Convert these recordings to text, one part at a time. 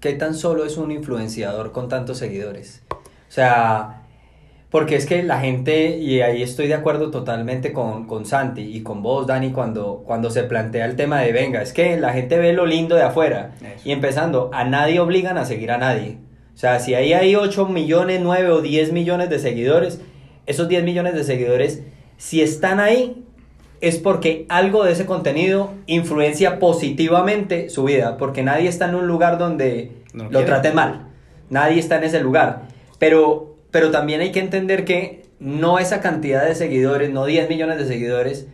¿qué tan solo es un influenciador con tantos seguidores? O sea, porque es que la gente, y ahí estoy de acuerdo totalmente con, con Santi y con vos, Dani, cuando, cuando se plantea el tema de venga, es que la gente ve lo lindo de afuera. Eso. Y empezando, a nadie obligan a seguir a nadie. O sea, si ahí hay 8 millones, 9 o 10 millones de seguidores, esos 10 millones de seguidores, si están ahí, es porque algo de ese contenido influencia positivamente su vida, porque nadie está en un lugar donde No lo lo traten mal. Nadie está en ese lugar. Pero, pero también hay que entender que no esa cantidad de seguidores, no 10 millones de seguidores,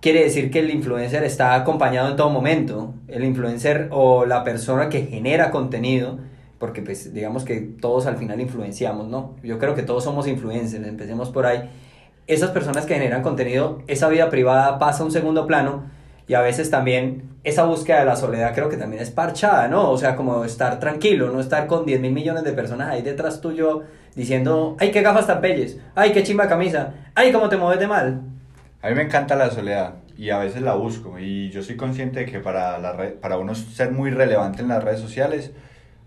quiere decir que el influencer está acompañado en todo momento. El influencer o la persona que genera contenido, porque pues digamos que todos al final influenciamos, ¿no? Yo creo que todos somos influencers, empecemos por ahí. Esas personas que generan contenido, esa vida privada pasa a un segundo plano y a veces también esa búsqueda de la soledad creo que también es parchada, ¿no? O sea, como estar tranquilo, no estar con 10 mil millones de personas ahí detrás tuyo diciendo, ay, qué gafas tan bellas, ay, qué chimba camisa, ay, cómo te mueves de mal. A mí me encanta la soledad y a veces la busco y yo soy consciente de que para, la red, para uno ser muy relevante en las redes sociales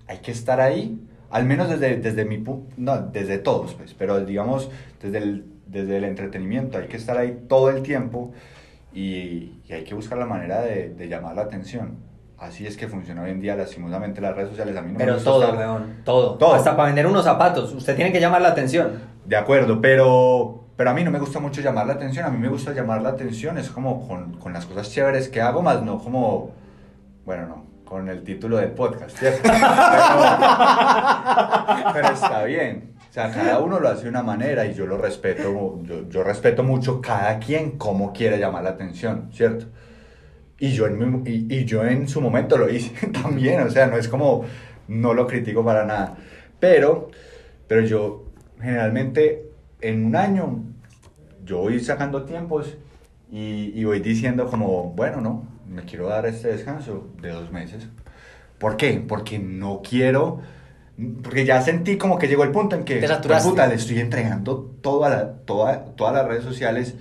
hay que estar ahí, al menos desde, desde mi no, desde todos, pues, pero digamos desde el, desde el entretenimiento, hay que estar ahí todo el tiempo y, y hay que buscar la manera de, de llamar la atención. Así es que funciona hoy en día lastimosamente las redes sociales. A mí no me Pero gusta todo, weón, todo. Todo. Hasta para vender unos zapatos, usted tiene que llamar la atención. De acuerdo, pero, pero a mí no me gusta mucho llamar la atención. A mí me gusta llamar la atención, es como con, con las cosas chéveres que hago, más no como, bueno, no, con el título del podcast, ¿cierto? Pero, pero está bien. Sea, cada uno lo hace de una manera y yo lo respeto, yo, respeto mucho cada quien cómo quiere llamar la atención, ¿cierto? Y yo, en mi- y yo en su momento lo hice también, o sea, no es como, no lo critico para nada. Pero, pero yo generalmente en un año, yo voy sacando tiempos y, y voy diciendo como, bueno, no, me quiero dar este descanso de dos meses. ¿Por qué? Porque no quiero, porque ya sentí como que llegó el punto en que, Te saturaste. puta, le estoy entregando toda la, toda, todas las redes sociales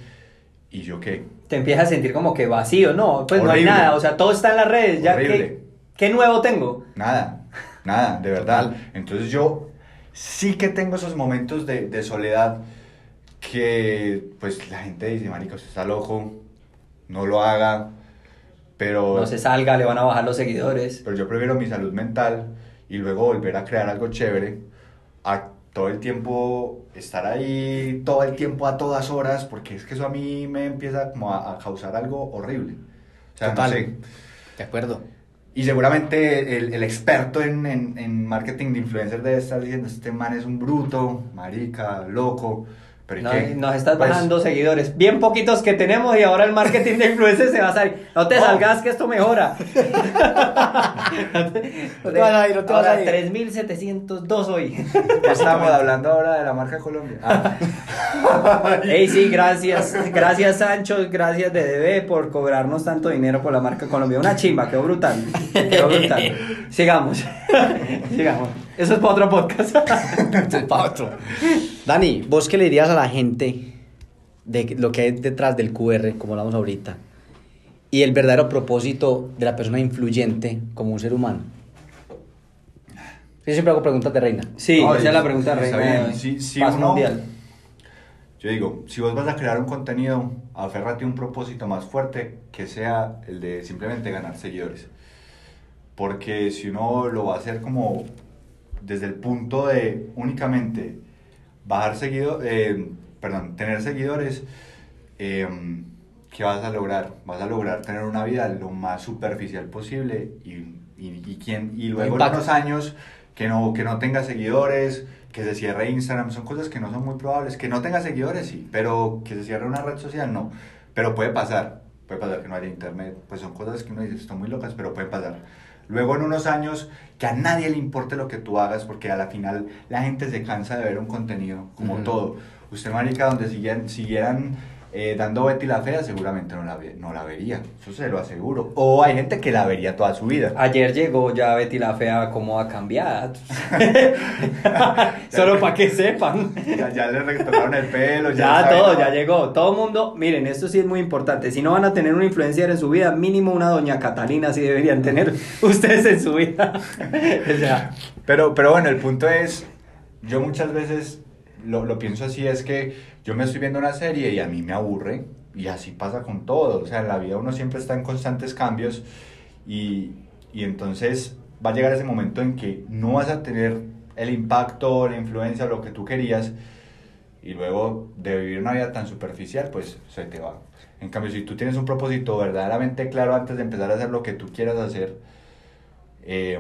y yo qué. Te empiezas a sentir como que vacío, no, pues no hay Horrible. nada, o sea, todo está en las redes, ya Horrible. que, ¿qué nuevo tengo? Nada, nada, de verdad. Entonces yo sí que tengo esos momentos de, de soledad que pues la gente dice, marica, usted está loco, no lo haga, pero, No se salga, le van a bajar los seguidores. pero yo prefiero mi salud mental y luego volver a crear algo chévere, a todo el tiempo estar ahí, todo el tiempo a todas horas, porque es que eso a mí me empieza como a, a causar algo horrible. O sea, Total. no sé. De acuerdo. Y seguramente el, el experto en, en, en marketing de influencers debe estar diciendo, este man es un bruto, marica, loco. Pero nos estás Pues, bajando seguidores. Bien poquitos que tenemos y ahora el marketing de influencers se va a salir. No te No. salgas que esto mejora. No te vas a ir, no te vas Ahora, a ir. 3702 hoy. Estamos hablando ahora de la marca Colombia. Ah, Ey, sí, gracias. Gracias, Sancho. Gracias, DDB, por cobrarnos tanto dinero por la marca Colombia. Una chimba, quedó brutal. Quedó brutal. Sigamos. Sigamos. Eso es para otro podcast. Es pa' otro. Dani, ¿vos qué le dirías a la gente de lo que hay detrás del QR, como hablamos ahorita, y el verdadero propósito de la persona influyente como un ser humano? Yo siempre hago preguntas de reina. Sí, No, esa es la pregunta está reina. bien. Sí, sí, Paz uno- mundial. Yo digo, si vos vas a crear un contenido, aférrate a un propósito más fuerte que sea el de simplemente ganar seguidores. Porque si uno lo va a hacer como desde el punto de únicamente bajar seguidores, perdón, tener seguidores, eh, ¿qué vas a lograr? Vas a lograr tener una vida lo más superficial posible y, y, y, quién- y luego en unos años que no, que no tenga seguidores, que se cierre Instagram, son cosas que no son muy probables. Que no tenga seguidores, sí, pero que se cierre una red social, no. Pero puede pasar, puede pasar que no haya internet, pues son cosas que uno dice, están muy locas, pero puede pasar. Luego en unos años que a nadie le importe lo que tú hagas, porque a la final la gente se cansa de ver un contenido, como todo. Usted, marica, donde siguieran, siguieran eh, dando Betty la Fea, seguramente no la, no la vería. Eso se lo aseguro. O hay gente que la vería toda su vida. Ayer llegó ya Betty la Fea como a cambiar. Solo para que sepan. Ya, ya le retocaron el pelo. Ya todo, ya llegó. Todo el mundo, miren, esto sí es muy importante. Si no van a tener un influencer en su vida, mínimo una doña Catalina sí deberían tener ustedes en su vida. o sea, Pero, pero bueno, el punto es, yo muchas veces lo, lo pienso así, es que yo me estoy viendo una serie y a mí me aburre, y así pasa con todo, o sea, en la vida uno siempre está en constantes cambios, y, y entonces va a llegar ese momento en que no vas a tener el impacto, la influencia, lo que tú querías, y luego de vivir una vida tan superficial, pues se te va. En cambio, si tú tienes un propósito verdaderamente claro antes de empezar a hacer lo que tú quieras hacer, eh,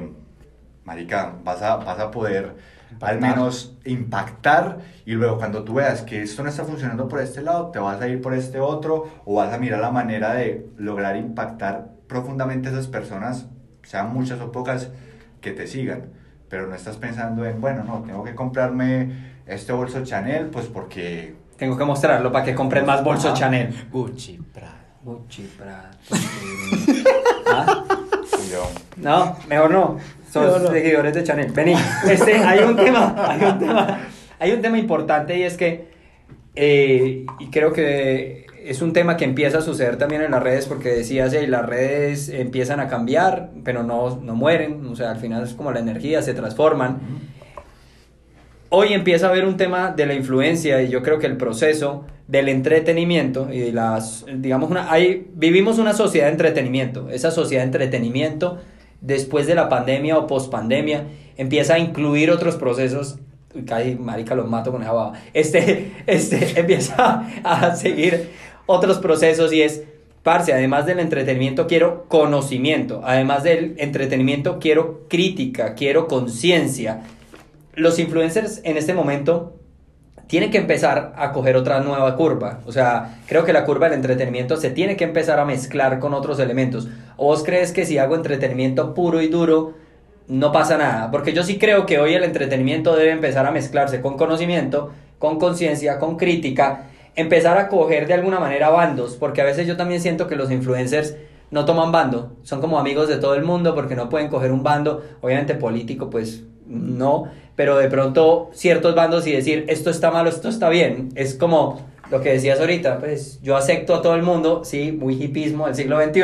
marica, vas a, vas a poder al menos impactar y luego cuando tú veas que esto no está funcionando por este lado, te vas a ir por este otro o vas a mirar la manera de lograr impactar profundamente a esas personas, sean muchas o pocas, que te sigan. Pero no estás pensando en, bueno, no, tengo que comprarme este bolso Chanel, pues porque... tengo que mostrarlo para que compren más bolsos Ajá. Chanel. Gucci, Prada. Gucci, Prada. ¿Ah? No, mejor no. Son Mejor no. seguidores de Chanel. Vení, este, hay un tema, hay un tema, hay un tema importante y es que, eh, y creo que es un tema que empieza a suceder también en las redes porque decías, y las redes empiezan a cambiar, pero no, no mueren, o sea, al final es como la energía, se transforman. Hoy empieza a haber un tema de la influencia y yo creo que el proceso del entretenimiento y de las, digamos, una, hay, vivimos una sociedad de entretenimiento. Esa sociedad de entretenimiento, después de la pandemia o pospandemia, empieza a incluir otros procesos. Uy, casi, marica, los mato con esa baba. Este, este, empieza a seguir otros procesos y es, parce, además del entretenimiento quiero conocimiento, además del entretenimiento quiero crítica, quiero conciencia, los influencers en este momento tienen que empezar a coger otra nueva curva. O sea, creo que la curva del entretenimiento se tiene que empezar a mezclar con otros elementos. ¿O vos crees que si hago entretenimiento puro y duro, no pasa nada? Porque yo sí creo que hoy el entretenimiento debe empezar a mezclarse con conocimiento, con conciencia, con crítica, empezar a coger de alguna manera bandos, porque a veces yo también siento que los influencers no toman bando, son como amigos de todo el mundo porque no pueden coger un bando, obviamente político, pues no, pero de pronto ciertos bandos y decir esto está malo, esto está bien, es como lo que decías ahorita, pues yo acepto a todo el mundo, sí, muy hipismo del siglo XXI,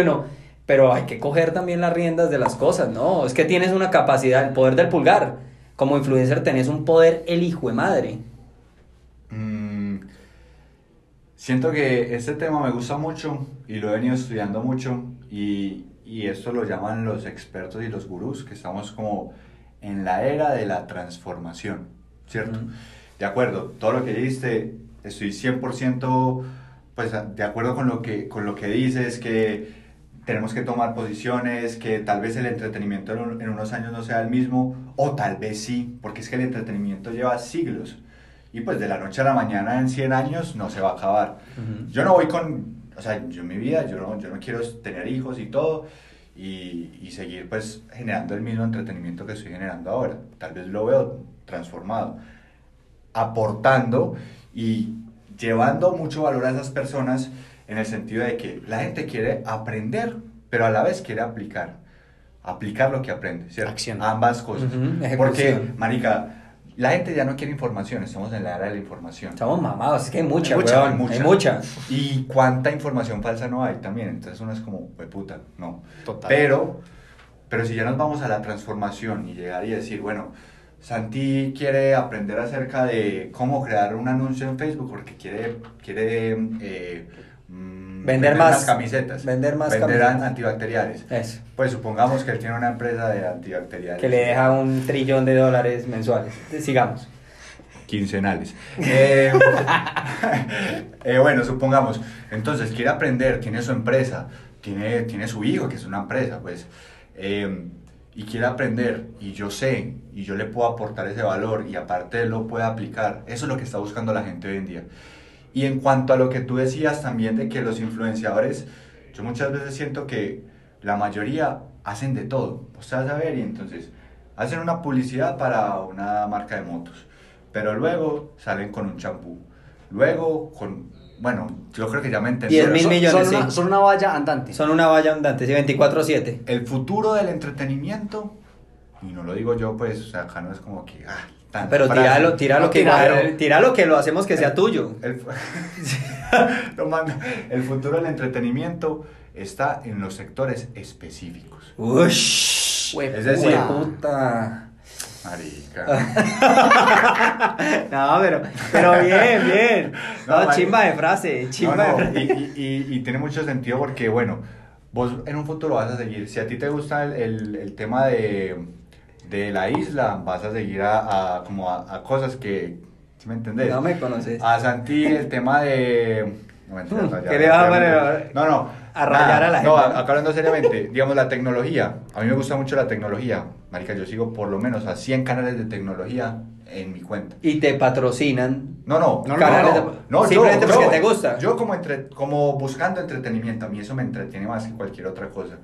pero hay que coger también las riendas de las cosas, ¿no? Es que tienes una capacidad, el poder del pulgar, como influencer tenés un poder el hijo de madre. Mm, siento que este tema me gusta mucho y lo he venido estudiando mucho y, y esto lo llaman los expertos y los gurús, que estamos como en la era de la transformación, ¿cierto? De acuerdo, todo lo que dijiste, estoy 100% pues, de acuerdo con lo, que, con lo que dices, que tenemos que tomar posiciones, que tal vez el entretenimiento en, un- en unos años no sea el mismo, o tal vez sí, porque es que el entretenimiento lleva siglos. Y pues de la noche a la mañana en 100 años no se va a acabar. Ujú. Yo no voy con, o sea, yo en mi vida, yo no, yo no quiero tener hijos y todo, y, y seguir pues generando el mismo entretenimiento que estoy generando ahora. Tal vez lo veo transformado, aportando y llevando mucho valor a esas personas en el sentido de que la gente quiere aprender, pero a la vez quiere aplicar. Aplicar lo que aprende, ¿cierto? Acción. Ambas cosas. Porque, marica, la gente ya no quiere información, estamos en la era de la información. Estamos mamados, es que hay mucha, Hay mucha, weón, hay mucha. hay mucha. Y cuánta información falsa no hay también. Entonces uno es como, pues puta, no. Total. Pero, pero si ya nos vamos a la transformación y llegar y decir, bueno, Santi quiere aprender acerca de cómo crear un anuncio en Facebook porque quiere, quiere eh, Vender más- camisetas. vender más Vender camisetas. antibacteriales. Eso. Pues supongamos que él tiene una empresa de antibacteriales. Que le deja un trillón de dólares mensuales. Sigamos. quincenales. Eh, eh, bueno, supongamos, entonces quiere aprender, tiene su empresa, tiene, tiene su hijo, que es una empresa, pues, eh, y quiere aprender, y yo sé, y yo le puedo aportar ese valor, y aparte lo puede aplicar. Eso es lo que está buscando la gente hoy en día. Y en cuanto a lo que tú decías también de que los influenciadores, yo muchas veces siento que la mayoría hacen de todo. Usted vas a ver y entonces hacen una publicidad para una marca de motos, pero luego salen con un champú, luego con bueno, yo creo que ya me 10 entendieron. mil Son- millones, son, una, sí. son una valla andante. Son una valla andante, sí, 24-7. El futuro del entretenimiento, y no lo digo yo, pues, o sea, acá no es como que, ah, tanta Pero tíralo, tíralo No, que tíralo. igual- tíralo que lo hacemos que sea tuyo. El. El futuro del entretenimiento está en los sectores específicos. Ush. Es decir- puta. Marica. No, pero, pero bien, bien. No, No, chimba de frase, No, chimba no, de frase. y, y- y- y tiene mucho sentido porque, bueno, vos en un futuro vas a seguir. Si a ti te gusta el, el- el tema de, de la isla, vas a seguir a, a- como a, a cosas que. ¿Sí me entendés? No me conoces. A Santi el tema de. No, mentira, Hmm, no, ya- ¿qué le ya- ya-? No, no. A rayar a la No, gente. acá hablando seriamente, digamos la tecnología. A mí me gusta mucho la tecnología. Marica, yo sigo por lo menos a 100 canales de tecnología en mi cuenta. Y te patrocinan. No, no, No, no, canales no, de- no, simplemente yo, porque yo- te gusta. Yo como, entre, como buscando entretenimiento, a mí eso me entretiene más que cualquier otra cosa.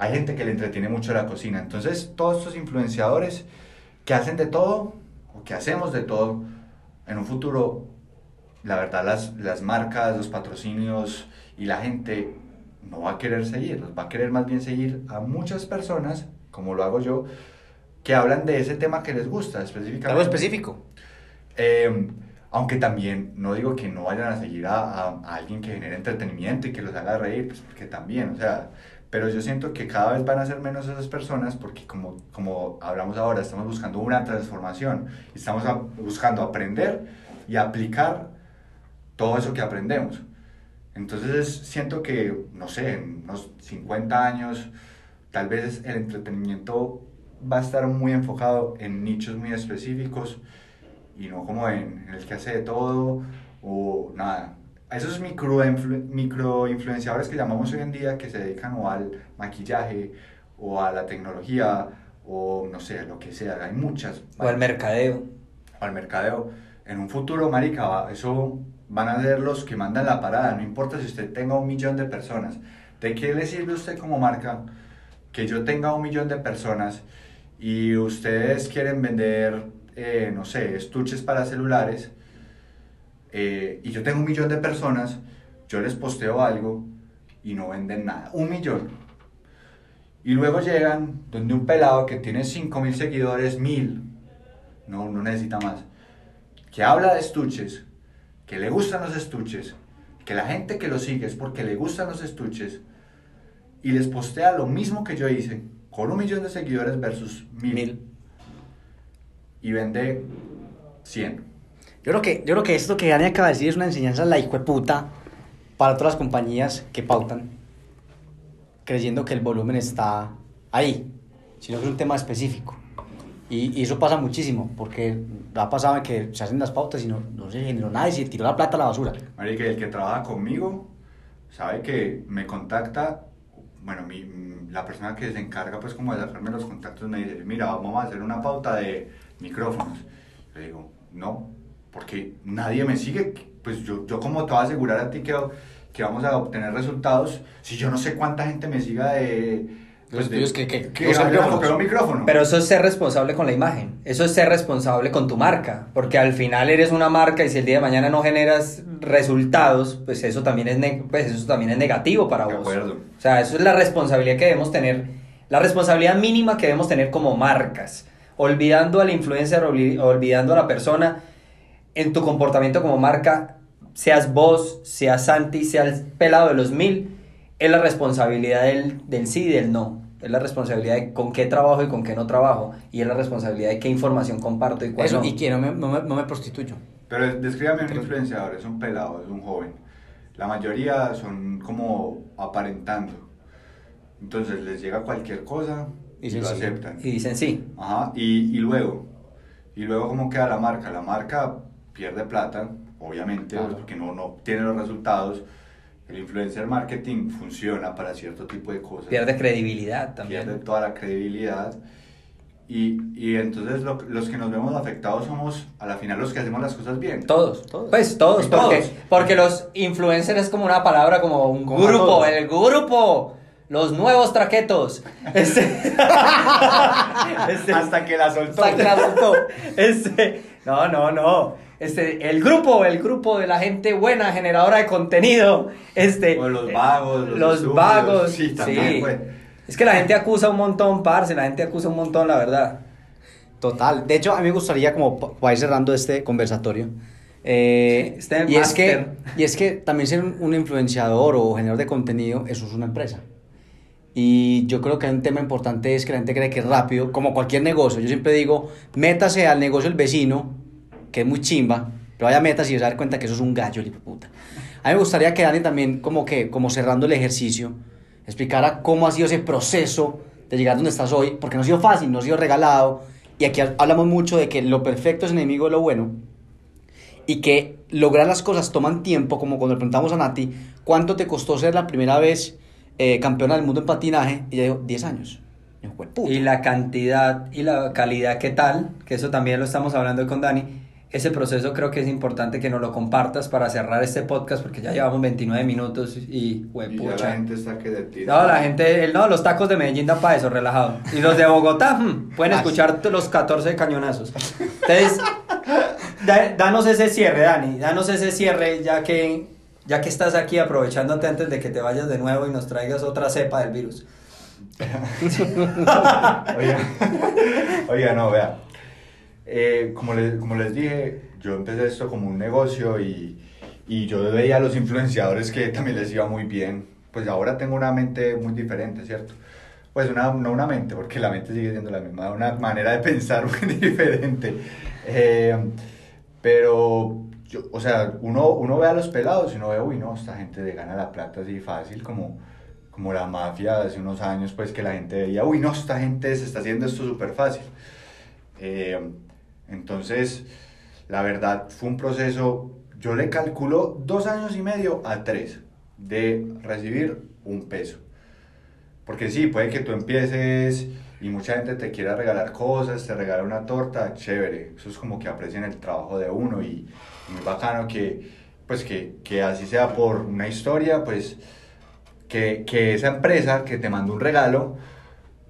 Hay gente que le entretiene mucho la cocina, entonces todos estos influenciadores que hacen de todo, o que hacemos de todo, en un futuro, la verdad las, las marcas, los patrocinios y la gente no va a querer seguirlos, va a querer más bien seguir a muchas personas, como lo hago yo, que hablan de ese tema que les gusta específicamente. Algo específico. Eh, aunque también no digo que no vayan a seguir a, a- a alguien que genere entretenimiento y que los haga reír, pues porque también, o sea, pero yo siento que cada vez van a ser menos esas personas porque como, como hablamos ahora, estamos buscando una transformación, estamos a- buscando aprender y aplicar todo eso que aprendemos. Entonces siento que, no sé, en unos 50 años, tal vez el entretenimiento va a estar muy enfocado en nichos muy específicos y no como en, en el que hace de todo o nada. A esos micro, micro que llamamos hoy en día que se dedican o al maquillaje o a la tecnología o no sé, lo que sea, hay muchas. O al mercadeo. o al mercadeo. En un futuro, marica, eso van a ser los que mandan la parada. No importa si usted tenga un millón de personas. ¿De qué le sirve a usted como marca que yo tenga un millón de personas y ustedes quieren vender, eh, no sé, estuches para celulares eh, y yo tengo un millón de personas, yo les posteo algo y no venden nada? Un millón. Y luego llegan donde un pelado que tiene 5 mil seguidores, mil, no, no necesita más, que habla de estuches, que le gustan los estuches, que la gente que lo sigue es porque le gustan los estuches, y les postea lo mismo que yo hice, con un millón de seguidores versus mil, Mil. y vende 100. Yo creo que, yo creo que esto que Dani acaba de decir es una enseñanza la puta para todas las compañías que pautan, creyendo que el volumen está ahí, sino que es un tema específico. Y, y eso pasa muchísimo, porque ha pasado que se hacen las pautas y no, no se generó nada y se tiró la plata a la basura. Marica, el que trabaja conmigo sabe que me contacta, bueno, mi, la persona que se encarga pues como de sacarme los contactos me dice, mira, vamos a hacer una pauta de micrófonos. Le digo, no, porque nadie me sigue, pues yo, yo como te voy a asegurar a ti que, que vamos a obtener resultados si yo no sé cuánta gente me siga de... Los de- que- que- que un micrófono. Pero eso es ser responsable con la imagen. Eso es ser responsable con tu marca. Porque al final eres una marca y si el día de mañana no generas resultados, pues eso también es, ne- pues eso también es negativo para De vos. acuerdo. O sea, eso es la responsabilidad que debemos tener. La responsabilidad mínima que debemos tener como marcas. Olvidando al influencer, olvi- olvidando a la persona. En tu comportamiento como marca, seas vos, seas Santi, seas pelado de los mil, es la responsabilidad del, del sí y del no. Es la responsabilidad de con qué trabajo y con qué no trabajo. Y es la responsabilidad de qué información comparto y cuál Eso, no. y que no me, no me, no me prostituyo. Pero descríbame un influenciador, es un pelado, es un joven. La mayoría son como aparentando. Entonces les llega cualquier cosa y, Y se lo sigue. aceptan. Y dicen sí. Ajá, y, y luego, y luego cómo queda la marca. La marca pierde plata, obviamente, Claro. pues, porque no, no tiene los resultados. El influencer marketing funciona para cierto tipo de cosas. Pierde credibilidad también. Pierde toda la credibilidad. Y, y entonces lo- los que nos vemos afectados somos, a la final, los que hacemos las cosas bien. Todos, Todos. Pues todos, porque, todos. porque los influencers es como una palabra, como un Como a grupo, el grupo, los nuevos traquetos. Este- Este- Hasta que la soltó. Hasta que la soltó. Este, no, no, no. Este, el grupo, el grupo de la gente buena, generadora de contenido. Este, O los vagos, los vagos. Sí, también fue. Es que la gente acusa un montón, parce. La gente acusa un montón, la verdad. Total. De hecho, a mí me gustaría, como pa- para ir cerrando este conversatorio, eh, Este y, es que, y es que también ser un, un influenciador o generador de contenido, eso es una empresa. Y yo creo que un tema importante es que la gente cree que es rápido, como cualquier negocio. Yo siempre digo, métase al negocio del vecino, que es muy chimba, pero vaya métase y se dar cuenta que eso es un gallo, el puta. A mí me gustaría que Dani también, como que, como cerrando el ejercicio, explicara cómo ha sido ese proceso de llegar donde estás hoy, porque no ha sido fácil, no ha sido regalado. Y aquí ha- hablamos mucho de que lo perfecto es enemigo de lo bueno y que lograr las cosas toman tiempo, como cuando le preguntamos a Nati, ¿cuánto te costó ser la primera vez eh, campeona del mundo en patinaje? Y ella dijo, 10 años. Y. Y la cantidad y la calidad, ¿qué tal? Que eso también lo estamos hablando con Dani. Ese proceso creo que es importante que nos lo compartas para cerrar este podcast porque ya llevamos 29 minutos y, Y ya huepucha. la gente está que de tira. No, la gente, el- no, los tacos de Medellín dan para eso, relajado. Y los de Bogotá, hmm, pueden escuchar los 14 cañonazos. Entonces, da- danos ese cierre, Dani, danos ese cierre, ya que, ya que estás aquí aprovechándote antes de que te vayas de nuevo y nos traigas otra cepa del virus. Oiga, oiga, no, vea. Eh, como, les, como les dije, yo empecé esto como un negocio y, y yo veía a los influenciadores que también les iba muy bien. Pues ahora tengo una mente muy diferente, ¿cierto? Pues una, no una mente, porque la mente sigue siendo la misma, una manera de pensar muy diferente. Eh, pero, yo, o sea, uno, uno ve a los pelados y uno ve, uy, no, esta gente le gana la plata así fácil, como, como la mafia hace unos años, pues que la gente veía, uy, no, esta gente se está haciendo esto súper fácil. Eh, entonces, la verdad, fue un proceso, yo le calculo dos años y medio a tres de recibir un peso. Porque sí, puede que tú empieces y mucha gente te quiera regalar cosas, te regala una torta, chévere. Eso es como que aprecian el trabajo de uno y muy bacano que, pues que, que así sea por una historia, pues que, que esa empresa que te mandó un regalo,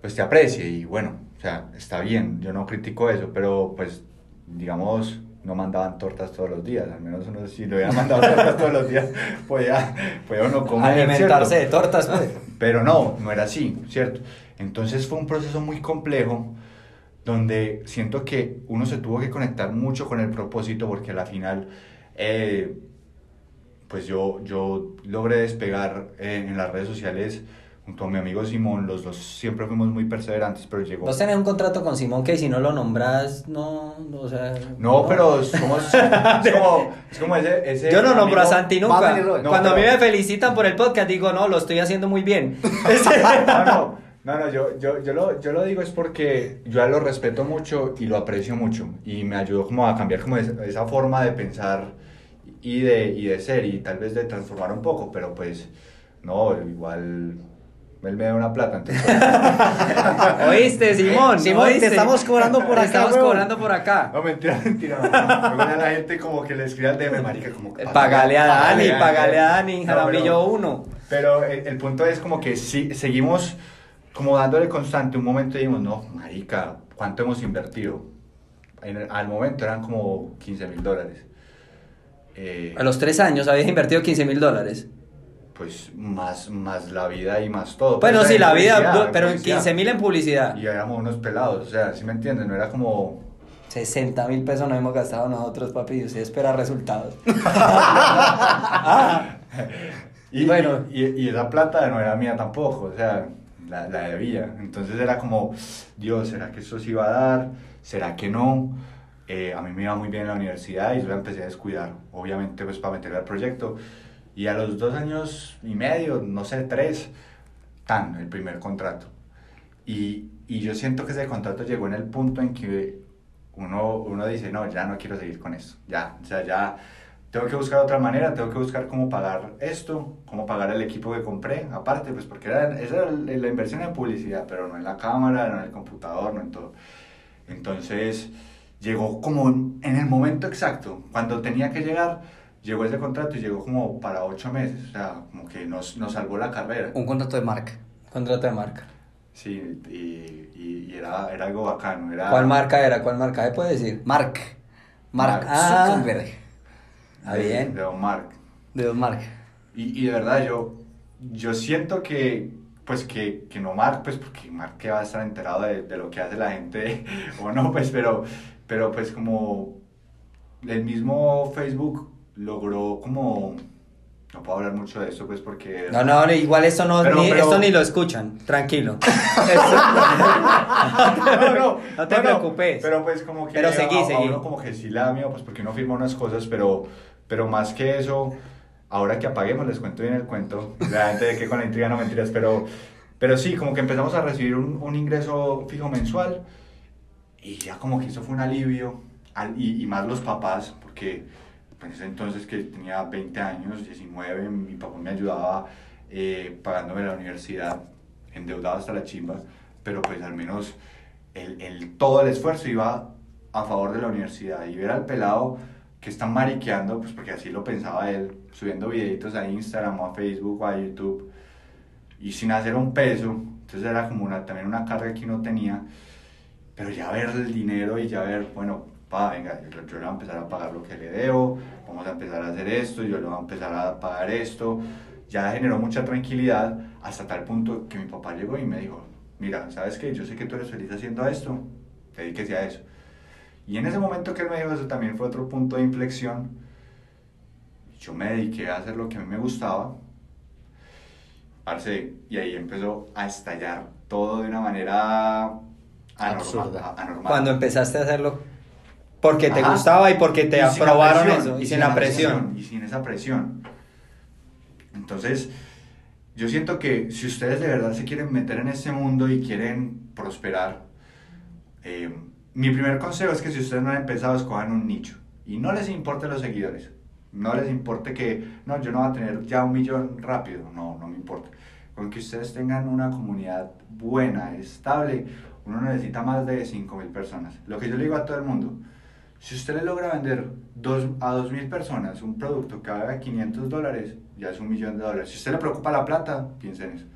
pues te aprecie y bueno, o sea, está bien, yo no critico eso, pero pues digamos, no mandaban tortas todos los días, al menos uno si lo hubieran mandado tortas todos los días, podía, podía uno comer. Alimentarse ¿cierto? de tortas, pues. Pero no, no era así, ¿cierto? Entonces fue un proceso muy complejo donde siento que uno se tuvo que conectar mucho con el propósito porque a la final, eh, pues yo, yo logré despegar eh, en las redes sociales junto a mi amigo Simón, los dos siempre fuimos muy perseverantes, pero llegó... Vos tenés un contrato con Simón que si no lo nombras, no, no, o sea... No, pero somos, es como, es como ese, ese Yo no nombro a Santi nunca. No, Cuando a mí pero- me felicitan por el podcast, digo, no, lo estoy haciendo muy bien. No, no, no, no, yo, yo, yo, lo, yo lo digo es porque yo a él lo respeto mucho y lo aprecio mucho y me ayudó como a cambiar como esa, esa forma de pensar y de, y de ser y tal vez de transformar un poco, pero pues no, igual él me da una plata, entonces... ¿Oíste, Simón? Simón, te ¿Oíste? estamos cobrando por Te acá, estamos cobrando por acá. No, mentira, mentira. Luego ya la gente como que le escribe al DM, marica, como. Pagale a Dani, Pagale a Dani, No, Jaramillo pero- 1. Pero el, el punto es como que sí, seguimos como dándole constante. Un momento dijimos, no, marica, ¿cuánto hemos invertido? En al momento eran como 15 mil dólares. Eh, A los tres años habías invertido 15 mil dólares. pues más, más la vida y más todo. Bueno, Pues, sí, la vida, du- pero en publicidad. 15 mil en publicidad. Y éramos unos pelados, o sea, ¿sí me entiendes? No era como... 60 mil pesos nos hemos gastado nosotros, papi, y usted espera resultados. Y Bueno. y, y esa plata no era mía tampoco, o sea, la, la debía. Entonces era como, Dios, ¿será que esto sí va a dar? ¿Será que no? Eh, a mí me iba muy bien en la universidad y yo la empecé a descuidar, obviamente pues para meterle al proyecto. Y a los dos años y medio, no sé, tres, tan, el primer contrato. Y, y yo siento que ese contrato llegó en el punto en que uno, uno dice, no, ya no quiero seguir con esto, ya, o sea, ya tengo que buscar otra manera, tengo que buscar cómo pagar esto, cómo pagar el equipo que compré, aparte, pues porque era, esa era la inversión en publicidad, pero no en la cámara, no en el computador, no en todo. Entonces, llegó como en, el momento exacto, cuando tenía que llegar, llegó ese contrato y llegó como para ocho meses, o sea, como que nos, nos salvó la carrera. Un contrato de marca. Contrato de marca. Sí, y, y- y era, era algo bacano. Era, ¿Cuál marca era? ¿Cuál marca? ¿Me puede decir? Mark. Mark Ah. Zuckerberg. Ah, de- bien. De Don Mark. De Don Mark. Y, y de verdad, yo, yo siento que, pues, que, que no Mark, pues, porque Mark que va a estar enterado de, de lo que hace la gente, o no, pues, pero, pero, pues, como el mismo Facebook logró como, no puedo hablar mucho de eso, pues, porque... No, no, no, igual esto no, Pero- ni, pero- esto ni lo escuchan, tranquilo. no, no, No te preocupes. Pero pues como que Pero a- seguí, a, seguí. uno como que sí la mío, pues porque uno firma unas cosas, pero, pero más que eso, ahora que apaguemos les cuento bien el cuento, la gente de que con la intriga no mentiras, pero, pero sí, como que empezamos a recibir un, un ingreso fijo mensual y ya como que eso fue un alivio, al- y, y más los papás, porque en ese entonces que tenía 20 años, 19, mi papá me ayudaba eh, pagándome la universidad, endeudado hasta la chimba, pero pues al menos el, el- todo el esfuerzo iba a favor de la universidad y ver al pelado que está mariqueando, pues porque así lo pensaba él, subiendo videitos a Instagram o a Facebook o a YouTube y sin hacer un peso, entonces era como una, también una carga que uno tenía, pero ya ver el dinero y ya ver, bueno, pa, venga, yo, yo le voy a empezar a pagar lo que le debo, vamos a empezar a hacer esto, yo le voy a empezar a pagar esto, ya generó mucha tranquilidad hasta tal punto que mi papá llegó y me dijo, mira, ¿sabes qué? Yo sé que tú eres feliz haciendo esto, dedíquese a eso. Y en ese momento que él me dijo eso también fue otro punto de inflexión. Yo me dediqué a hacer lo que a mí me gustaba. Parce, y ahí empezó a estallar todo de una manera anormal. Anormal. Cuando empezaste a hacerlo porque te Ajá. gustaba y porque te Y sin aprobaron presión, eso y, sin la presión. Y sin esa presión. Entonces, yo siento que si ustedes de verdad se quieren meter en este mundo y quieren prosperar, eh, mi primer consejo es que si ustedes no han empezado, escojan un nicho. Y no les importe los seguidores. No les importe que, no, yo no voy a tener ya un millón rápido. No, no me importa. Con que ustedes tengan una comunidad buena, estable, uno necesita más de 5 mil personas. Lo que yo le digo a todo el mundo, si usted le logra vender dos, a 2 mil personas un producto haga 500 dólares, ya es un millón de dólares. Si usted le preocupa la plata, piense en eso.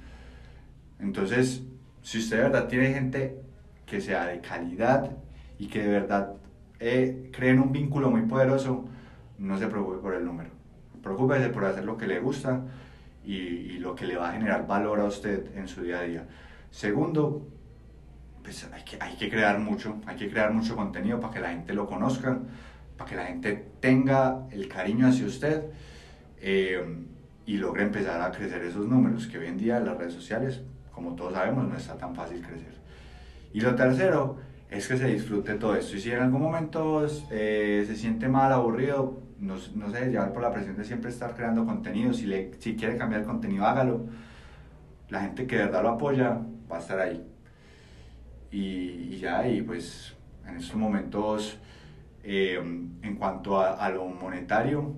Entonces, si usted de verdad tiene gente que sea de calidad y que de verdad eh, creen un vínculo muy poderoso, no se preocupe por el número. Preocúpese por hacer lo que le gusta y, y lo que le va a generar valor a usted en su día a día. Segundo, pues hay que, hay que crear mucho, hay que crear mucho contenido para que la gente lo conozca, para que la gente tenga el cariño hacia usted eh, y logre empezar a crecer esos números, que hoy en día en las redes sociales, como todos sabemos, no está tan fácil crecer. Y lo tercero es que se disfrute todo esto. Y si en algún momento eh, se siente mal, aburrido, no, no se deje llevar por la presión de siempre estar creando contenido. Si, le, si quiere cambiar contenido, hágalo. La gente que de verdad lo apoya va a estar ahí. Y, y ya, y pues en estos momentos, eh, en cuanto a, a lo monetario,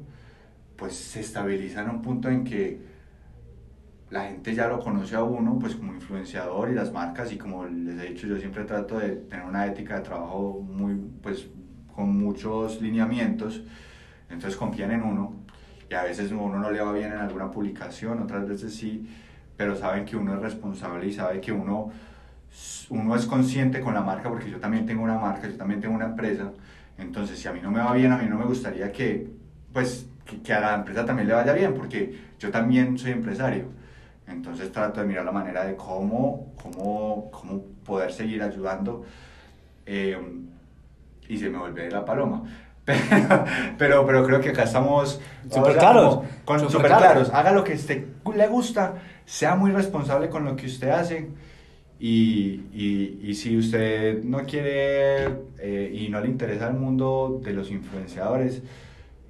pues se estabiliza en un punto en que la gente ya lo conoce a uno pues como influenciador y las marcas y como les he dicho yo siempre trato de tener una ética de trabajo muy pues con muchos lineamientos entonces confían en uno y a veces uno no le va bien en alguna publicación otras veces sí pero saben que uno es responsable y sabe que uno uno es consciente con la marca porque yo también tengo una marca yo también tengo una empresa entonces si a mí no me va bien a mí no me gustaría que pues que, que a la empresa también le vaya bien porque yo también soy empresario entonces trato de mirar la manera de cómo, cómo, cómo poder seguir ayudando. eh, y se me vuelve la paloma. Pero, pero, pero creo que acá estamos sea, claros, con- súper súper claros. Haga lo que usted le gusta, sea muy responsable con lo que usted hace. Y, y, y si usted no quiere eh, y no le interesa el mundo de los influenciadores,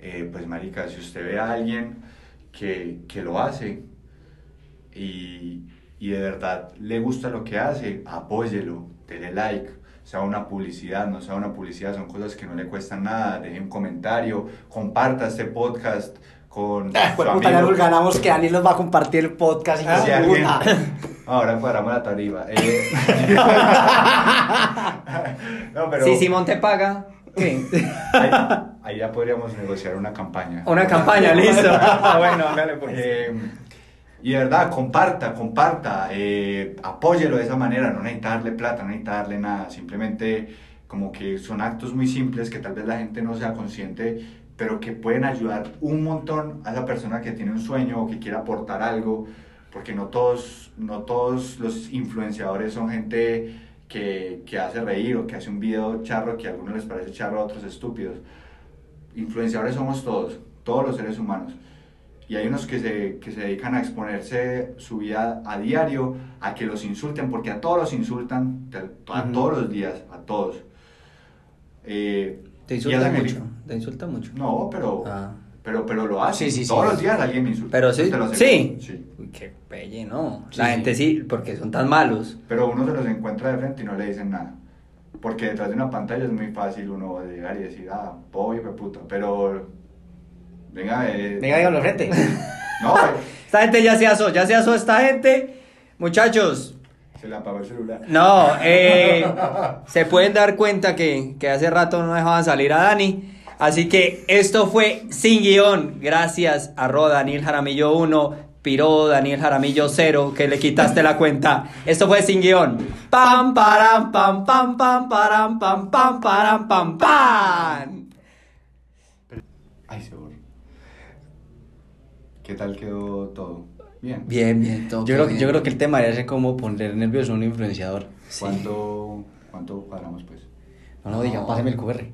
eh, pues marica, si usted ve a alguien que, que lo hace, y, y de verdad le gusta lo que hace, apóyelo, dele like, sea una publicidad, no sea una publicidad, son cosas que no le cuestan nada, deje un comentario, comparta este podcast con su Pues puta, amigo. ganamos que Dani nos va a compartir el podcast y Ah, si alguien-. Ahora cuadramos la tarifa. Eh, no, pero Si Simón te paga, ahí, ahí ya podríamos negociar una campaña. Una campaña, listo. Ah, bueno, hágale pues. Eh, Y de verdad, comparta, comparta, eh, apóyelo de esa manera, no necesita darle plata, no necesita darle nada, simplemente como que son actos muy simples que tal vez la gente no sea consciente, pero que pueden ayudar un montón a esa persona que tiene un sueño o que quiere aportar algo, porque no todos, no todos los influenciadores son gente que, que hace reír o que hace un video charro que a algunos les parece charro, a otros estúpidos. Influenciadores somos todos, todos los seres humanos. Y hay unos que se, que se dedican a exponerse su vida a diario, a que los insulten, porque a todos los insultan, a todos los días, a todos. Eh, Te y insulta hacen el- mucho. Te insulta mucho. No, pero, Ah. pero, pero lo hacen. Sí, sí, sí. todos los días alguien me insulta. Pero sí, sí. Uy, qué pelle, ¿no? Sí, La sí. gente sí, porque son tan malos. Pero uno se los encuentra de frente y no le dicen nada. Porque detrás de una pantalla es muy fácil uno llegar y decir, ah, hijo de puta. Pero, venga, eh, Venga, dígalo de frente. No, eh, Esta gente ya se asó, ya se asó esta gente. Muchachos, se le apagó el celular. no, eh, se pueden dar cuenta que, que hace rato no dejaban salir a Dani. Así que esto fue sin guion. Gracias a Ro Daniel Jaramillo 1, Piro Daniel Jaramillo 0, que le quitaste la cuenta. Esto fue sin guion. Pam, param, pam, pam, pam, param, pam, pam, param, pam, pam. Ay, se borró. ¿Qué tal quedó todo? Bien. Bien, bien, todo Yo creo, bien. yo creo que el tema ser como poner nervioso a un influenciador. ¿Cuánto, ¿Cuánto paramos, pues? No, no, diga, páseme el QR.